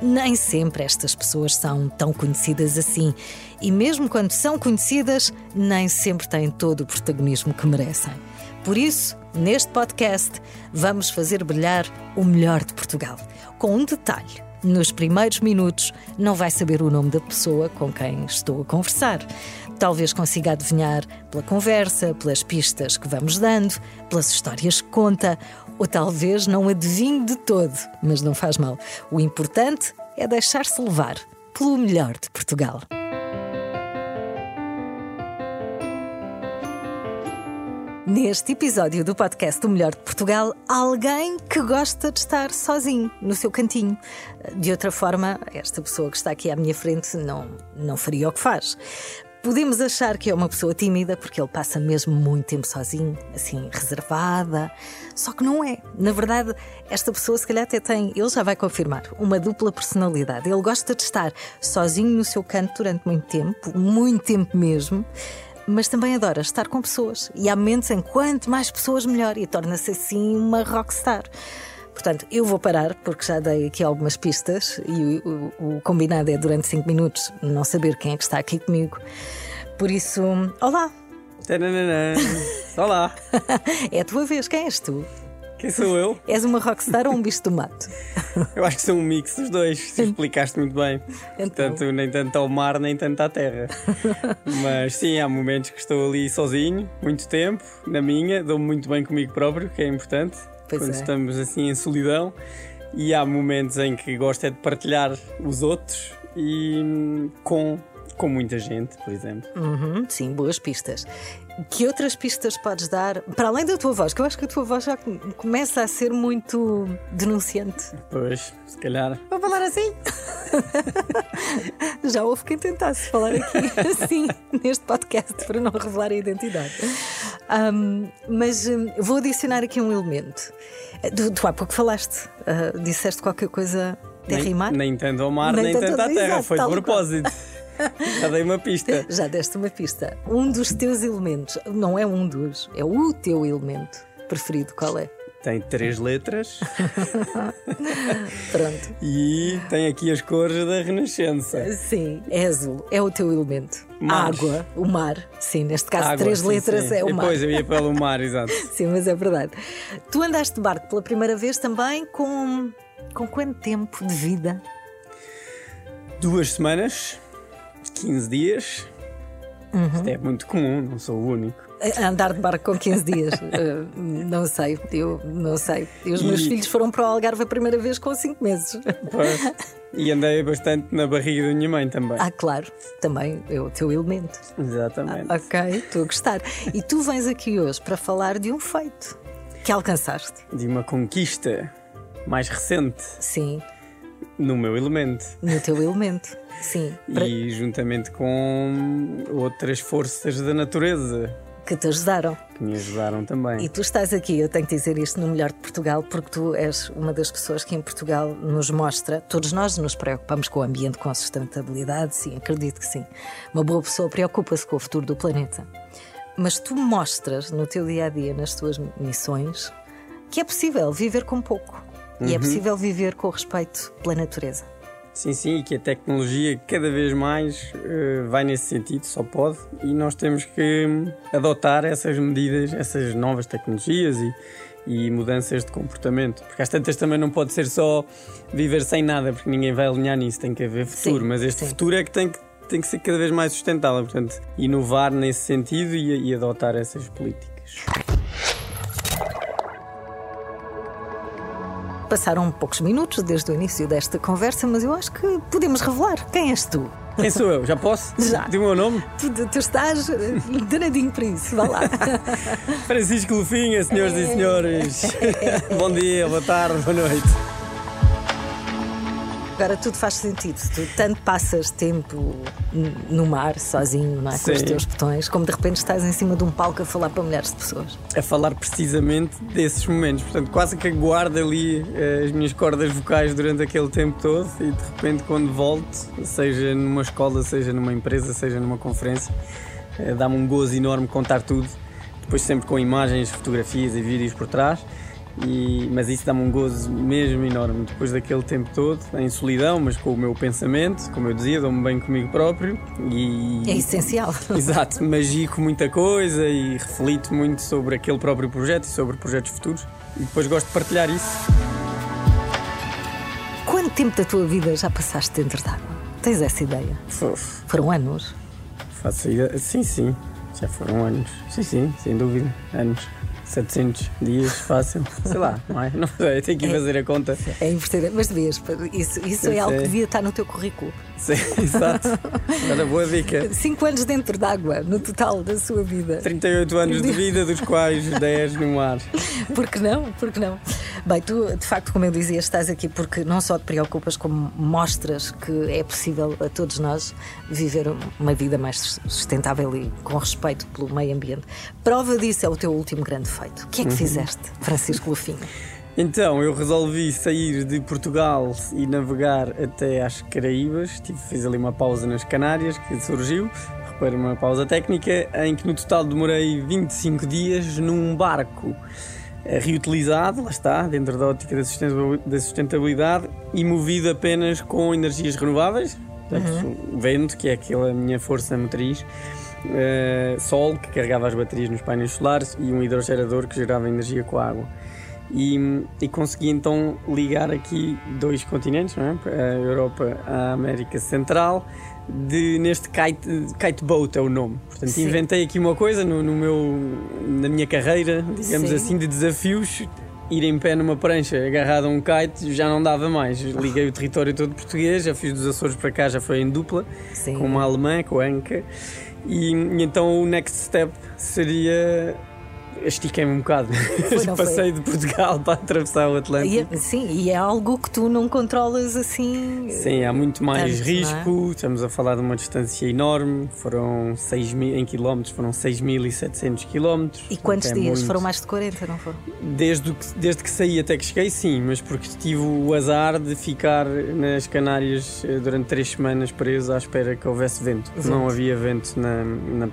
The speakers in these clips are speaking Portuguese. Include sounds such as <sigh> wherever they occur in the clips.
Nem sempre estas pessoas são tão conhecidas assim. E mesmo quando são conhecidas, nem sempre têm todo o protagonismo que merecem. Por isso, neste podcast, vamos fazer brilhar o melhor de Portugal. Com um detalhe: nos primeiros minutos, não vai saber o nome da pessoa com quem estou a conversar. Talvez consiga adivinhar pela conversa, pelas pistas que vamos dando, pelas histórias que conta, ou talvez não adivinhe de todo, mas não faz mal. O importante é deixar-se levar pelo melhor de Portugal. Neste episódio do podcast O Melhor de Portugal, alguém que gosta de estar sozinho, no seu cantinho. De outra forma, esta pessoa que está aqui à minha frente não, não faria o que faz. Podemos achar que é uma pessoa tímida porque ele passa mesmo muito tempo sozinho, assim, reservada. Só que não é. Na verdade, esta pessoa se calhar até tem, ele já vai confirmar, uma dupla personalidade. Ele gosta de estar sozinho no seu canto durante muito tempo, muito tempo mesmo mas também adora estar com pessoas. E há momentos em quanto mais pessoas, melhor. E torna-se assim uma rockstar. Portanto, eu vou parar porque já dei aqui algumas pistas e o, o, o combinado é durante 5 minutos não saber quem é que está aqui comigo. Por isso, olá! <laughs> Olá, É a tua vez, quem és tu? Quem sou eu? És uma rockstar ou um bicho do mato? <laughs> Eu acho que sou um mix dos dois, se explicaste muito bem. Então. Portanto, nem tanto ao mar, nem tanto à terra. <laughs> Mas sim, há momentos que estou ali sozinho, muito tempo, na minha, dou-me muito bem comigo próprio, que é importante, Pois quando é. estamos assim em solidão. E há momentos em que gosto é de partilhar os outros e hum, com, com muita gente, por exemplo. Uhum, sim, boas pistas. Que outras pistas podes dar, para além da tua voz, que eu acho que a tua voz já com- começa a ser muito denunciante. Pois, se calhar. Vou falar assim? <laughs> Já houve quem tentasse falar aqui <laughs> assim, neste podcast, para não revelar a identidade. Ahm, mas hum, vou adicionar aqui um elemento. Tu, tu há pouco falaste, ah, disseste qualquer coisa de Nem, rimar? nem tanto ao mar, Nem nem, tanto à terra. Exato, Foi de propósito. <laughs> Já dei uma pista. <laughs> Já deste uma pista. Um dos teus elementos, não é um dos, é o teu elemento preferido. Qual é? Tem três letras <laughs> Pronto. e tem aqui as cores da Renascença. Sim, é azul, é o teu elemento. Mar. Água, o mar. Sim, neste caso, Água, três sim, letras sim. é o mar. Depois eu ia pelo mar, exato. <laughs> Sim, mas é verdade. Tu andaste de barco pela primeira vez também com. com quanto tempo de vida? Duas semanas, 15 dias. Uhum. Isto é muito comum, não sou o único. Andar de barco com 15 dias? <laughs> Eh, não sei, eu não sei. E os meus E- filhos foram para o Algarve a primeira vez com 5 meses. Pois. E andei bastante na barriga da minha mãe também. Ah, claro, também é o teu elemento. Exatamente. Ok, estou a gostar. E tu vens aqui hoje para falar de um feito que alcançaste. De uma conquista mais recente Sim, no meu elemento. no teu elemento. Sim, para- E juntamente com outras forças da natureza que te ajudaram. que me ajudaram também. E tu estás aqui, eu tenho que dizer isto no melhor de Portugal, porque tu és uma das pessoas que em Portugal nos mostra, todos nós nos preocupamos com o ambiente, com a sustentabilidade, sim, acredito que sim. Uma boa pessoa preocupa-se com o futuro do planeta. Mas tu mostras no teu dia a dia, nas tuas missões, que é possível viver com pouco. E é possível viver com respeito pela natureza. Sim, sim, e que a tecnologia cada vez mais eh, vai nesse sentido, só pode, e nós temos que hum, adotar essas medidas, essas novas tecnologias e, e mudanças de comportamento. Porque às tantas também não pode ser só viver sem nada, porque ninguém vai alinhar nisso, tem que haver futuro, Sim, mas este sim. futuro é que tem que. Tem que ser cada vez mais sustentável, portanto, inovar nesse sentido e, e adotar essas políticas. Passaram poucos minutos desde o início desta conversa, mas eu acho que podemos revelar quem és tu. Quem sou eu? Já posso? Já. Digo o meu nome? Tu, tu estás eh, danadinho para isso, vá lá. <laughs> Francisco Lufinha, senhoras e senhores. <laughs> Bom dia, boa tarde, boa noite. Agora tudo faz sentido. Tu tanto passas tempo no mar, sozinho, não é? Com os teus botões, como de repente estás em cima de um palco a falar para milhares de pessoas. a falar precisamente desses momentos. Portanto, quase que guardo ali eh, as minhas cordas vocais durante aquele tempo todo e de repente, quando volto, seja numa escola, seja numa empresa, seja numa conferência, eh, dá-me um gozo enorme contar tudo. Depois, sempre com imagens, fotografias e vídeos por trás. E, mas isso dá-me um gozo mesmo enorme. Depois daquele tempo todo, em solidão, mas com o meu pensamento, como eu dizia, dou-me bem comigo próprio. E, É essencial. <laughs> Exato, magico muita coisa e reflito muito sobre aquele próprio projeto e sobre projetos futuros. E depois gosto de partilhar isso. Quanto tempo da tua vida já passaste dentro d'água? Tens essa ideia? Uf, Foram anos? faço ideia. Sim, sim, já foram anos. Sim, sim, sem dúvida. Anos. 700 dias, fácil. Sei lá, não é? Não sei, tenho que ir fazer a conta. É impressionante, mas devias. Isso, isso Eu é algo que sei. devia estar no teu currículo. Sim, <laughs> exato. Era boa dica. Cinco anos dentro d'água, no total da sua vida. 38 anos de vida, dos quais 10 no mar. Por que não? Por que não? Bem, tu, de facto, como eu dizia, estás aqui porque não só te preocupas, como mostras que é possível a todos nós viver uma vida mais sustentável e com respeito pelo meio ambiente. Prova disso é o teu último grande feito. O que é que fizeste, Francisco Lufinho? Então, eu resolvi sair de Portugal e navegar até às Caraíbas. Tive, fiz ali uma pausa nas Canárias, que surgiu. Reparei uma pausa técnica, em que no total demorei 25 dias num barco eh, reutilizado, lá está, dentro da ótica da sustentabil- da sustentabilidade, e movido apenas com energias renováveis. Portanto, o vento, que é aquela minha força motriz, eh, sol, que carregava as baterias nos painéis solares, e um hidrogerador que gerava energia com a água. E, e consegui então ligar aqui dois continentes, não é? a Europa à América Central, de, neste kite, kite boat é o nome. Portanto, Sim. inventei aqui uma coisa no, no meu, na minha carreira, digamos Sim. assim, de desafios. Ir em pé numa prancha agarrado a um kite já não dava mais. Liguei o território todo português, já fiz dos Açores para cá, já foi em dupla, Sim. com uma alemã, com a Anca. E, e então o next step seria. Estiquei-me um bocado. <laughs> foi? Passei de Portugal para atravessar o E Atlântico. é- sim, e é algo que tu não controlas assim. Sim, há muito mais Tanto, risco. Estamos a falar de uma distância enorme. Foram 6 mil, em quilómetros, foram 6.700 quilómetros. E quantos É dias? muito. Foram mais de 40, não foram? Desde, que, desde que saí até que cheguei, sim, mas porque tive o azar de ficar nas Canárias eh, durante três semanas preso à espera que houvesse vento. Vento. Não havia vento, na, na-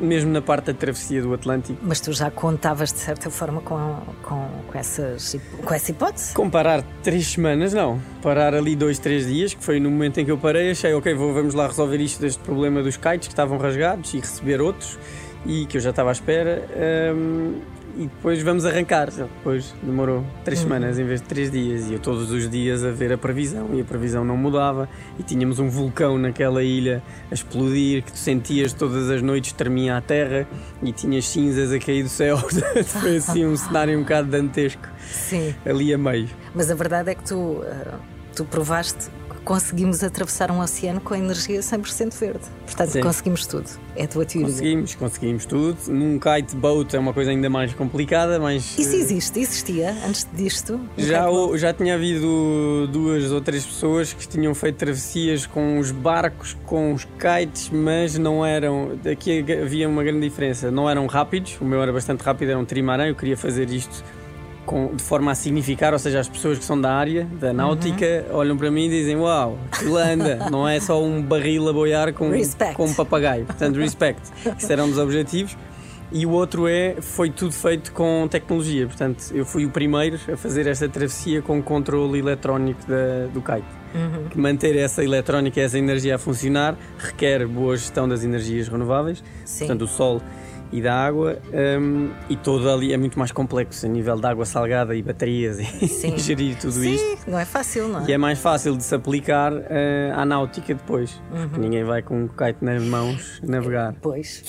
mesmo na parte da travessia do Atlântico. Mas tu já contavas de certa forma com, com, com, essas, com essa hipótese? Comparar três semanas, não. Parar ali dois, três dias, que foi no momento em que eu parei, achei, ok, vou, vamos lá resolver isto deste problema dos kites que estavam rasgados e receber outros, e que eu já estava à espera. hum, e depois vamos arrancar. Depois demorou três semanas em vez de três dias, e eu todos os dias a ver a previsão, e a previsão não mudava, e tínhamos um vulcão naquela ilha a explodir, que tu sentias todas as noites tremia a terra, e tinhas cinzas a cair do céu. <laughs> foi assim um cenário um bocado dantesco Sim. ali a meio. Mas a verdade é que tu, ah, tu provaste conseguimos atravessar um oceano com energia 100% verde. Portanto, Sim. conseguimos tudo. É a tua teoria. Conseguimos, conseguimos tudo. Num kite boat é uma coisa ainda mais complicada, mas Isso eh, existe? Existia antes disto? Um já, já tinha havido duas ou três pessoas que tinham feito travessias com os barcos, com os kites, mas não eram. Aqui havia uma grande diferença. Não eram rápidos, o meu era bastante rápido, era um trimarã. Eu queria fazer isto com- de forma a significar, ou seja, as pessoas que são da área, da náutica, olham para mim e dizem: Uau, aquilo anda, <laughs> não é só um barril a boiar com, Respect. com um papagaio. Portanto, respect. Isso era um dos objetivos. E o outro é, foi tudo feito com tecnologia. Portanto, eu fui o primeiro a fazer esta travessia com controle eletrónico da- do kite. Que manter essa eletrónica, essa energia a funcionar, requer boa gestão das energias renováveis, Sim. portanto, o sol e da água, hum, e todo ali é muito mais complexo a nível de água salgada e baterias e <laughs> gerir tudo Sim, isto. não é fácil, não é? E é mais fácil de se aplicar eh, à náutica depois. Uhum. porque Ninguém vai com um kite nas mãos navegar. Pois.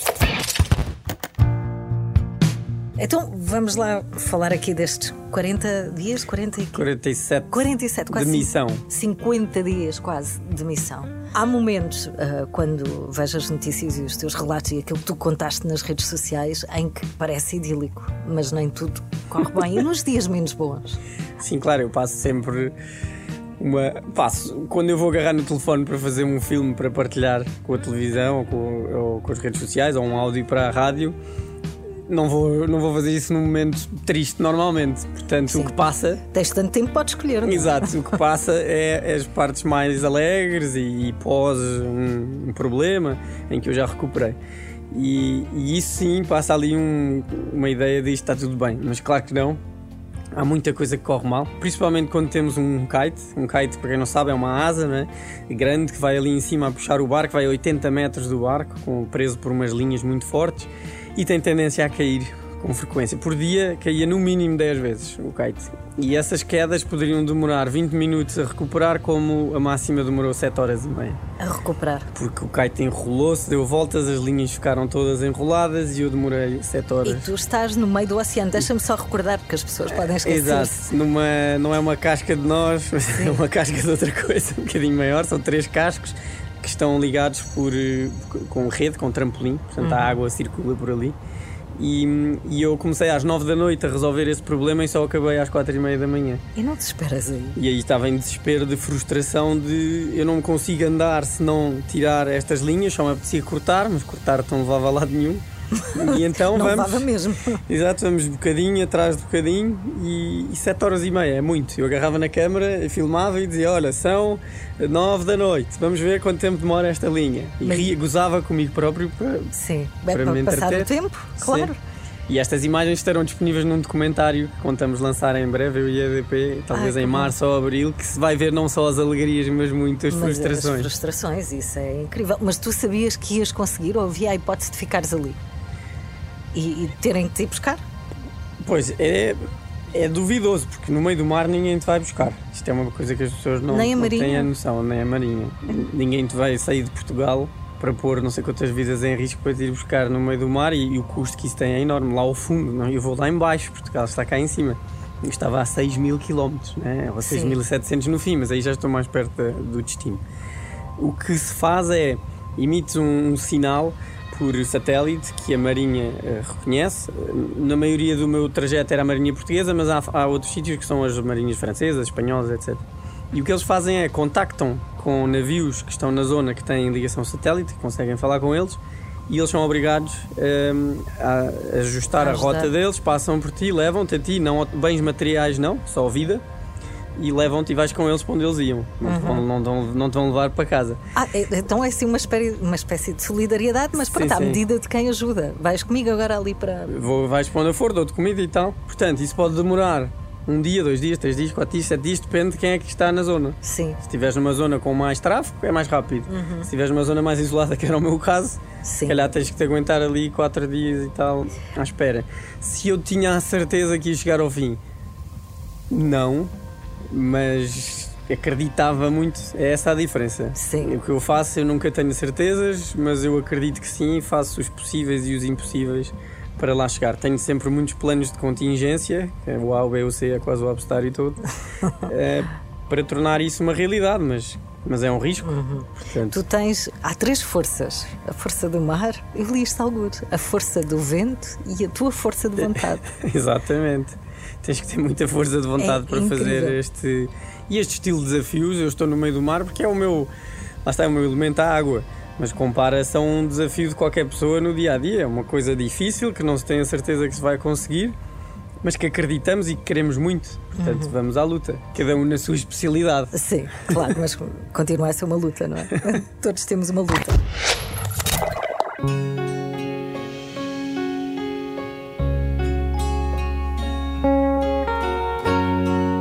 Então vamos lá falar aqui destes 40 dias, 40 e quê? 47 47, quase de missão. 50 dias quase de missão. Há momentos, ah, quando vejo as notícias e os teus relatos e aquilo que tu contaste nas redes sociais, em que parece idílico, mas nem tudo corre bem. E nos dias menos bons? <laughs> Sim, claro, eu passo sempre uma. Passo, quando eu vou agarrar no telefone para fazer um filme para partilhar com a televisão ou com, ou com as redes sociais ou um áudio para a rádio, não vou, não vou fazer isso num momento triste normalmente. Portanto, Sim. o que passa. Tens tanto tempo, podes escolher. não é? Exato, o que <laughs> passa é as partes mais alegres e, e pós um, um problema em que eu já recuperei. E, e isso sim passa ali um- uma ideia de isto está tudo bem, mas claro que não. Há muita coisa que corre mal, principalmente quando temos um kite. Um kite, para quem não sabe, é uma asa né? grande que vai ali em cima a puxar o barco, vai a 80 metros do barco, com, preso por umas linhas muito fortes e tem tendência a cair com frequência. Por dia caía no mínimo 10 vezes o kite. E essas quedas poderiam demorar 20 minutos a recuperar, como a máxima demorou 7 horas e meia. A recuperar. Porque o kite enrolou-se, deu voltas, as linhas ficaram todas enroladas e eu demorei 7 horas. E tu estás no meio do oceano. Deixa-me só recordar, porque as pessoas podem esquecer. Exato, numa, não é uma casca de nós, mas <laughs> é uma casca de outra coisa, um bocadinho maior. São três cascos que estão ligados por, eh, com rede, com trampolim, portanto a água circula por ali. E, e eu comecei às nove da noite a resolver esse problema e só acabei às quatro e meia da manhã. E não te esperas aí. E aí estava em desespero de frustração de eu não consigo andar se não tirar estas linhas, só me apetecia cortar, mas cortar não levava a lado nenhum. E então Não vamos. mesmo. Exato, vamos bocadinho atrás de bocadinho e, e 7 horas e meia, é muito. Eu agarrava na câmara, filmava e dizia: Olha, são 9 da noite, vamos ver quanto tempo demora esta linha. E Mas- ria, gozava comigo próprio para. Sim. É Para para, me passar o tempo, claro. Sim. E estas imagens estarão disponíveis num documentário que contamos lançar em breve, eu e a EDP, talvez Ai, em março ou abril, que se vai ver não só as alegrias, mas muitas Mas as frustrações. frustrações, isso é incrível. Mas tu sabias que ias conseguir ou havia a hipótese de ficares ali? E, e terem que te ir buscar? Pois, é, é duvidoso, porque no meio do mar ninguém te vai buscar. Isto é uma coisa que as pessoas não, Nem a não têm a noção, nem a Marinha. ninguém te vai sair de Portugal para pôr não sei quantas vidas em risco para te ir buscar no meio do mar e, e o custo que isso tem é enorme, lá ao fundo. Não? Eu vou lá em baixo, Portugal está cá em cima. Eu estava a 6 mil quilómetros, né? ou Sim. 6.700 no fim, mas aí já estou mais perto do destino. O que se faz é emites um, um sinal por satélite que a Marinha eh, reconhece. Na maioria do meu trajeto era a Marinha Portuguesa, mas há, há outros sítios que são as Marinhas Francesas, Espanholas, etc. E o que eles fazem é contactam com navios que estão na zona que têm ligação satélite, conseguem falar com eles, e eles são obrigados ehm, a ajustar A a rota deles, passam por ti, levam-te a ti, não bens materiais não, só vida, e levam-te e vais com eles para onde eles iam. Não, te, vão, não, te- não te vão levar para casa. Ah, é- então é assim uma espécie, uma espécie de solidariedade, mas pronto, à sim. medida de quem ajuda. Vais comigo agora ali para. Vou, vais para onde eu for, dou-te comida e tal. Portanto, isso pode demorar um dia, dois dias, três dias, quatro dias, sete dias, depende de quem é que está na zona. Sim, Se estiveres numa zona com mais tráfego, é mais rápido. Se estiveres numa zona mais isolada, que era o meu caso, se calhar tens que te aguentar ali quatro dias e tal à espera. Se eu tinha a certeza que ia chegar ao fim, não, mas acreditava muito. É essa a diferença. Sim. O que eu faço, eu nunca tenho certezas, mas eu acredito que sim, faço os possíveis e os impossíveis para lá chegar. Tenho sempre muitos planos de contingência, que é o A, o B, o C, é quase o abecedário todo, <laughs> eh, para tornar isso uma realidade, mas, mas é um risco. Portanto, Tu tens. Há três forças: a força do mar, eu li isto alguns, a força do vento e a tua força de vontade. <laughs> Exatamente. Tens que ter muita força de vontade É para incrível. fazer este. E este estilo de desafios, eu estou no meio do mar porque é o meu. Lá está, é o meu elemento, a água. Mas compara-se a um desafio de qualquer pessoa no dia a dia. É uma coisa difícil que não se tem a certeza que se vai conseguir, mas que acreditamos e que queremos muito. Portanto, Uhum. vamos à luta. Cada um na sua especialidade. Sim, claro, mas continua a ser uma luta, não é? <laughs> Todos temos uma luta.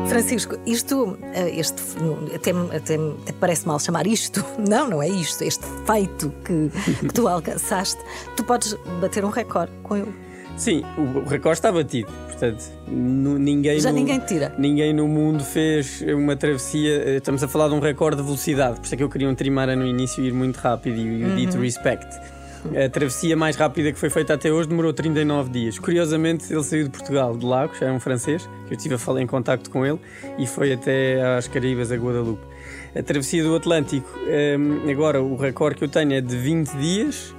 Francisco, isto, eh, este, até, até, até parece mal chamar isto, <laughs> não, não é isto, este feito que, que tu <laughs> alcançaste, tu podes bater um recorde com ele. Sim, o recorde está batido. Portanto, ninguém. Já no- ninguém tira. Ninguém no mundo fez uma travessia. eh, Estamos a falar de um recorde de velocidade, por isso é que eu queria um trimara no início e ir muito rápido e o dito respect. A travessia mais rápida que foi feita até hoje demorou 39 dias. Curiosamente, ele saiu de Portugal, de Lagos, é um francês, que eu estive a falar em contacto com ele, e foi até às Caraíbas, a Guadalupe. A travessia do Atlântico, hum, agora o recorde que eu tenho é de 20 dias,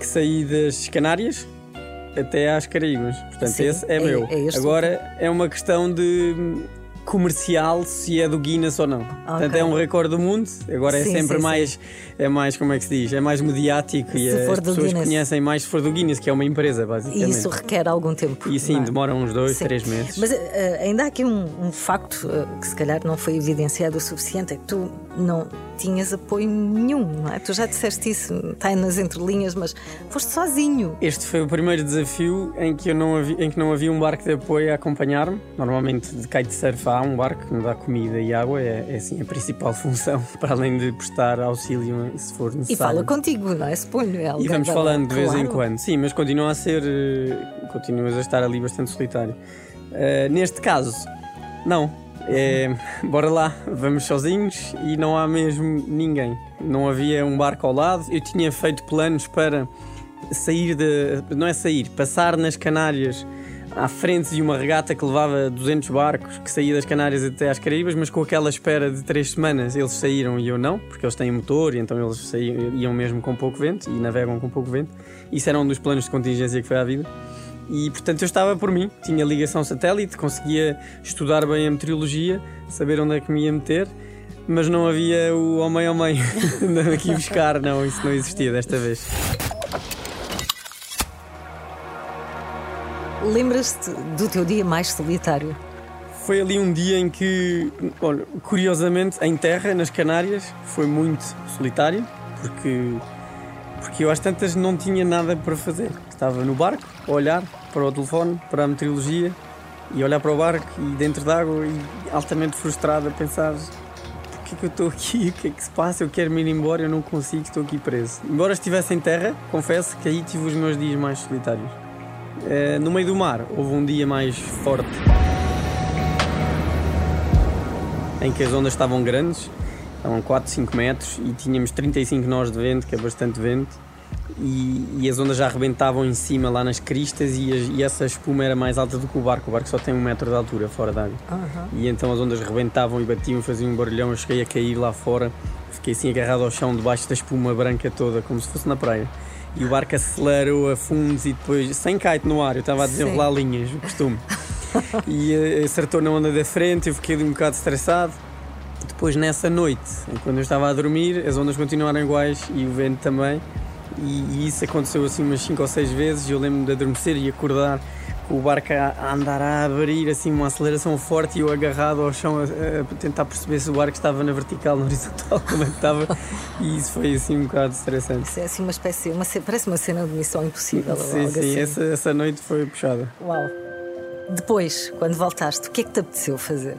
que saí das Canárias até às Caraíbas. Portanto, Sim, esse é, é- meu. é agora é uma questão de comercial se é do Guinness ou não. Portanto, é um recorde do mundo. Agora é Sim, sempre sim, mais, sim. é mais, como é que se diz? É mais mediático e Se as for do pessoas Guinness. conhecem mais se for do Guinness, que é uma empresa, basicamente. E isso requer algum tempo. E sim, é? demora uns dois, três meses. Mas eh, ainda há aqui um, um facto eh, que se calhar não foi evidenciado o suficiente: é que tu não tinhas apoio nenhum, não é? Tu já disseste isso, está aí nas entrelinhas, mas foste sozinho. Este foi o primeiro desafio em que, eu não havia, em que não havia um barco de apoio a acompanhar-me. Normalmente de kitesurf há um barco que me dá comida e água, é, é assim a principal <laughs> função, para além de prestar auxílio se for necessário. E fala contigo, não é? Suponho. é E vamos falando de vez em Claro. quando. Sim, mas continua a ser. eh, Continuas a estar ali bastante solitário. Eh, neste caso, não. É, bora lá, vamos sozinhos e não há mesmo ninguém. Não havia um barco ao lado. Eu tinha feito planos para sair de. Não é sair, passar nas Canárias à frente de uma regata que levava 200 barcos que saía das Canárias até às Caraíbas, mas com aquela espera de três semanas eles saíram e eu não, porque eles têm motor e então eles saíam, iam mesmo com pouco vento e navegam com pouco vento. Isso era um dos planos de contingência que foi à vida. E portanto eu estava por mim, tinha ligação satélite, conseguia estudar bem a meteorologia, saber onde é que me ia meter, mas não havia o homem ao <laughs> meio aqui buscar, não, isso não existia desta vez. Lembras-te do teu dia mais solitário? Foi ali um dia em que, olha, curiosamente, em terra, nas Canárias, foi muito solitário, porque, porque eu às tantas não tinha nada para fazer. Estava no barco, a olhar para o telefone, para a meteorologia, e olhar para o barco e dentro d'água e altamente frustrado a pensar porque é que eu estou aqui, o que é que se passa, eu quero me ir embora, eu não consigo, estou aqui preso. Embora estivesse em terra, confesso que aí tive os meus dias mais solitários. Eh, no meio do mar houve um dia mais forte em que as ondas estavam grandes, estavam 4, 5 metros e tínhamos 35 nós de vento, que é bastante vento, e, e as ondas já arrebentavam em cima lá nas cristas e, as- e essa espuma era mais alta do que o barco. O barco só tem um metro de altura fora d'água. E então as ondas rebentavam e batiam, faziam um barulhão. Eu cheguei a cair lá fora, fiquei assim agarrado ao chão, debaixo da espuma branca toda, como se fosse na praia. E o barco acelerou a fundos e depois, sem kite no ar, eu estava a desenrolar linhas, o costume. <laughs> e eh, acertou na onda da frente, eu fiquei um bocado estressado. Depois, nessa noite, quando eu estava a dormir, as ondas continuaram iguais e o vento também. E, e isso aconteceu assim umas 5 ou 6 vezes. Eu lembro-me de adormecer e acordar com o barco a, andar a abrir, assim, uma aceleração forte e eu agarrado ao chão a, a tentar perceber se o barco estava na vertical, na horizontal, <laughs> como é que estava. E isso foi assim um bocado estressante. Isso é assim uma espécie, uma, ce- parece uma cena de missão impossível. Sim, sim, assim. essa, essa noite foi puxada. Uau. Depois, quando voltaste, o que é que te apeteceu fazer?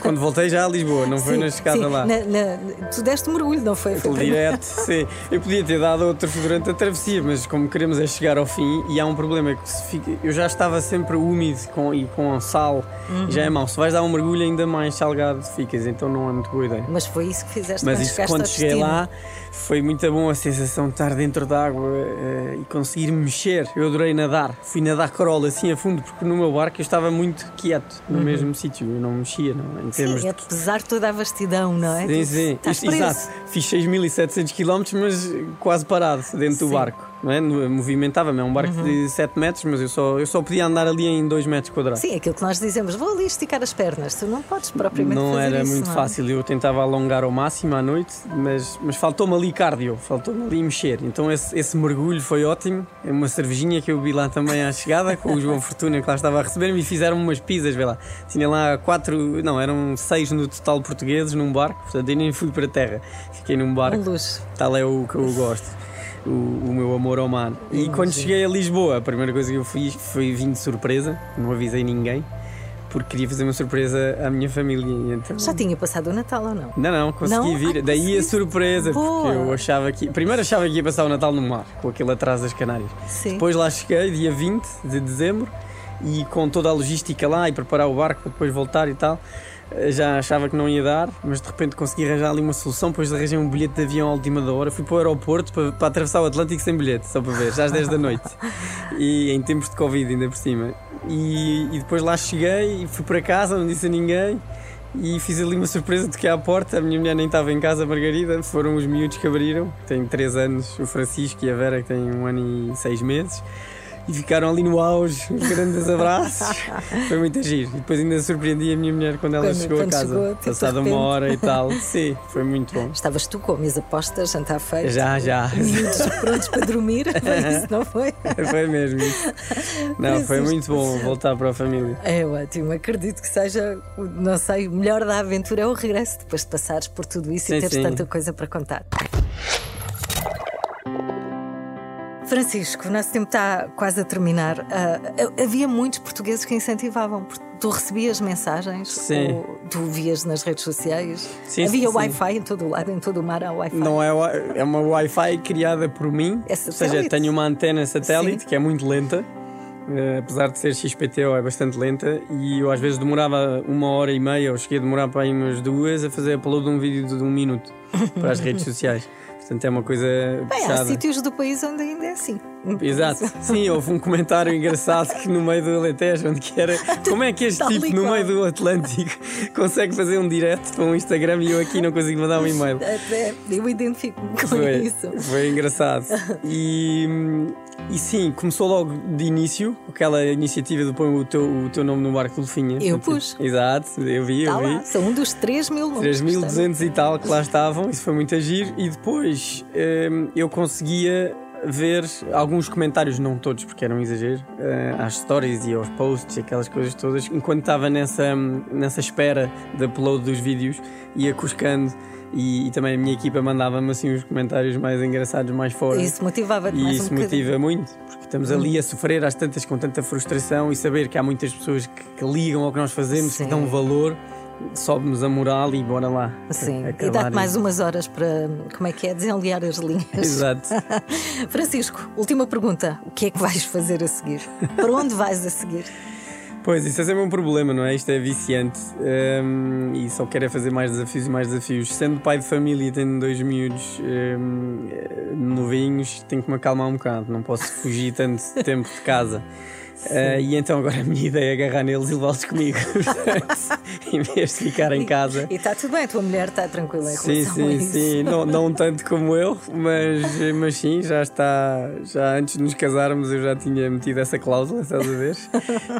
Quando voltei já a Lisboa, não foi Sim, na escada sim, lá. na- na- tu deste mergulho, não foi? Foi direto, sim. Eu podia ter dado outro durante a travessia, mas como queremos é chegar ao fim e há um problema que fica, eu já estava sempre úmido com, e com sal, Uhum. já é mau. Se vais dar um mergulho ainda mais salgado ficas, então não é muito boa ideia. Mas foi isso que fizeste Mas quando isso quando cheguei destino. lá foi muito bom a sensação de estar dentro d'água eh, e conseguir mexer. Eu adorei nadar, fui nadar crawl assim a fundo, porque no meu barco eu estava muito quieto no mesmo sítio, eu não mexia, não, em termos Uhum. Sim, de apesar de toda a vastidão, não é? Sim, Tu sim. Estás preso. exato. Fiz 6.700 km, mas quase parado dentro do Sim. barco. É? Movimentava-me. É um barco de 7 metros, mas eu só, eu só podia andar ali em 2 metros quadrados. Sim, aquilo que nós dizemos, vou ali esticar as pernas. Tu não podes propriamente Não fazer era isso, muito não é? fácil, eu tentava alongar ao máximo à noite, mas, mas faltou-me ali cardio, faltou-me ali mexer. Então esse, esse mergulho foi ótimo. É uma cervejinha que eu vi lá também à chegada, com o João Fortuna que lá estava a receber-me e fizeram umas pizzas, vê lá. Tinha lá quatro, não, eram seis no total portugueses num barco, portanto eu nem fui para a terra. Fiquei num barco. Um luxo. Tal é o que eu gosto. O, o meu amor ao mar. E quando cheguei a Lisboa, a primeira coisa que eu fiz foi vim de surpresa, não avisei ninguém, porque queria fazer uma surpresa à minha família. Então... Já tinha passado o Natal ou não? Não, não, consegui Não? vir. Ai, Daí a conseguiste. surpresa, Boa. porque eu achava que. Primeiro achava que ia passar o Natal no mar, com aquele atraso das Canárias. Sim. Depois lá cheguei, dia 20 de dezembro, e com toda a logística lá e preparar o barco para depois voltar e tal, já achava que não ia dar, mas de repente consegui arranjar ali uma solução. Depois arranjei um bilhete de avião à última da hora, fui para o aeroporto para, para atravessar o Atlântico sem bilhete, só para ver, já às 10 da noite. <laughs> E em tempos de Covid, ainda por cima. E, e depois lá cheguei e fui para casa, não disse a ninguém. E fiz ali uma surpresa, toquei à porta, a minha mulher nem estava em casa, a Margarida, foram os miúdos que abriram, tem 3 anos, o Francisco e a Vera que têm um ano e 6 meses. E ficaram ali no auge, uns grandes abraços. <laughs> Foi muito giro. E depois ainda surpreendi a minha mulher quando ela Quando- chegou quando a casa, chegou, tipo, passada uma hora e tal. <laughs> Sim, foi muito bom. Estavas tu com a mesa posta, jantar feito. Já, já. Miúdos <laughs> prontos para dormir. Foi isso, não foi? Foi mesmo isso. Não, foi muito bom voltar para a família. É ótimo, acredito que seja, o- não sei, o melhor da aventura é o regresso, depois de passares por tudo isso e Sim, teres sim. tanta coisa para contar. Francisco, o nosso tempo está quase a terminar. Ah, havia muitos portugueses que incentivavam. Tu recebias mensagens? Sim. Ou tu vias nas redes sociais? Sim, havia. Wi-Fi em todo o lado, em todo o mar há Wi-Fi. Não é, é uma Wi-Fi criada por mim, É ou seja, tenho uma antena satélite Sim. que é muito lenta, eh, apesar de ser XPTO, é bastante lenta. E eu às vezes demorava uma hora e meia, ou cheguei a demorar para aí umas duas, a fazer upload de um vídeo de um minuto para as redes <laughs> sociais. Portanto, é uma coisa Bem, há sítios do país onde ainda é assim. Exato, <laughs> sim, houve um comentário engraçado que no meio do Alentejo, onde que era <laughs> como é que este tipo no meio do Atlântico <laughs> consegue fazer um direct para um Instagram e eu aqui não consigo mandar um e-mail. Eu identifico-me com Foi, isso. foi engraçado. E, e sim, começou logo de início, aquela iniciativa de pôr o teu, o teu nome no barco de Lufinha. Eu pus. Exato, eu vi, eu Está vi. lá, são um dos 3 mil nomes. 3.200 e tal que lá estavam, isso foi muito agir. E depois hum, eu conseguia ver alguns comentários, não todos porque era um exagero, eh, às stories e aos posts e aquelas coisas todas. Enquanto estava nessa, nessa espera de upload dos vídeos, ia cuscando e, e também a minha equipa mandava-me assim os comentários mais engraçados, mais fora. Isso motivava-te E isso um bocadinho. motiva muito, porque estamos ali a sofrer às tantas com tanta frustração e saber que há muitas pessoas que, que ligam ao que nós fazemos, Sim. que dão valor, sobe-nos a moral e bora lá. Sim, e dá-te mais umas horas para, como é que é, desenliar as linhas. <laughs> Exato. <laughs> Francisco, última pergunta. O que é que vais fazer a seguir? Para onde vais a seguir? Pois, isso é sempre um problema, não é? Isto é viciante hum, e só quero é fazer mais desafios e mais desafios. Sendo pai de família e tendo dois miúdos hum, eh, novinhos, tenho que me acalmar um bocado, não posso fugir tanto tempo de casa. Eh, e então agora a minha ideia é agarrar neles e levá-los comigo, <laughs> em vez de ficar em casa. E está tudo bem, a tua mulher está tranquila em Sim, sim, sim. Não, não tanto como eu, mas, mas sim, já está. Já antes de nos casarmos eu já tinha metido essa cláusula, estás a ver?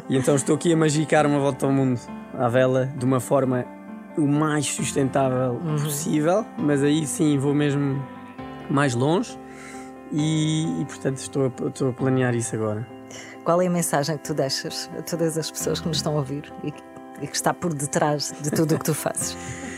E então estou aqui a magicar uma volta ao mundo à vela de uma forma o mais sustentável Uhum. possível, mas aí sim vou mesmo mais longe e, e, portanto estou a, estou a planear isso agora. Qual é a mensagem que tu deixas a todas as pessoas que nos estão a ouvir e que, e que está por detrás de tudo o que tu fazes? <laughs>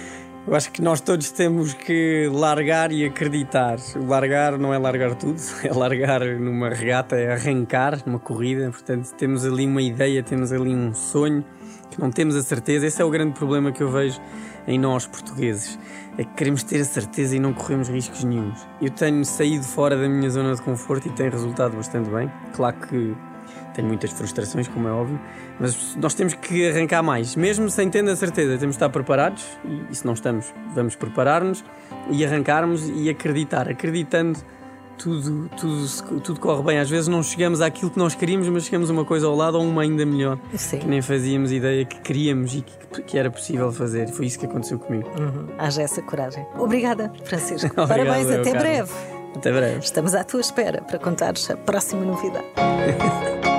Eu acho que nós todos temos que largar e acreditar. Largar não é largar tudo, <laughs> é largar numa regata, é arrancar numa corrida. Portanto, temos ali uma ideia, temos ali um sonho que não temos a certeza. Esse é o grande problema que eu vejo em nós, portugueses. É que queremos ter a certeza e não corremos riscos nenhums. Eu tenho saído fora da minha zona de conforto e tem resultado bastante bem. Claro que tenho muitas frustrações, como é óbvio, mas nós temos que arrancar mais, mesmo sem ter a certeza. Temos de estar preparados e, e se não estamos, vamos preparar-nos e arrancarmos e acreditar. Acreditando, tudo, tudo, tudo corre bem. Às vezes não chegamos àquilo que nós queríamos, mas chegamos a uma coisa ao lado ou uma ainda melhor, Sim. que nem fazíamos ideia que queríamos e que, que era possível fazer. Foi isso que aconteceu comigo. Uhum. Haja essa coragem. Obrigada, Francisco. <laughs> Obrigado, Parabéns, eu, até breve. Até breve. Estamos à tua espera para contares a próxima novidade. <laughs>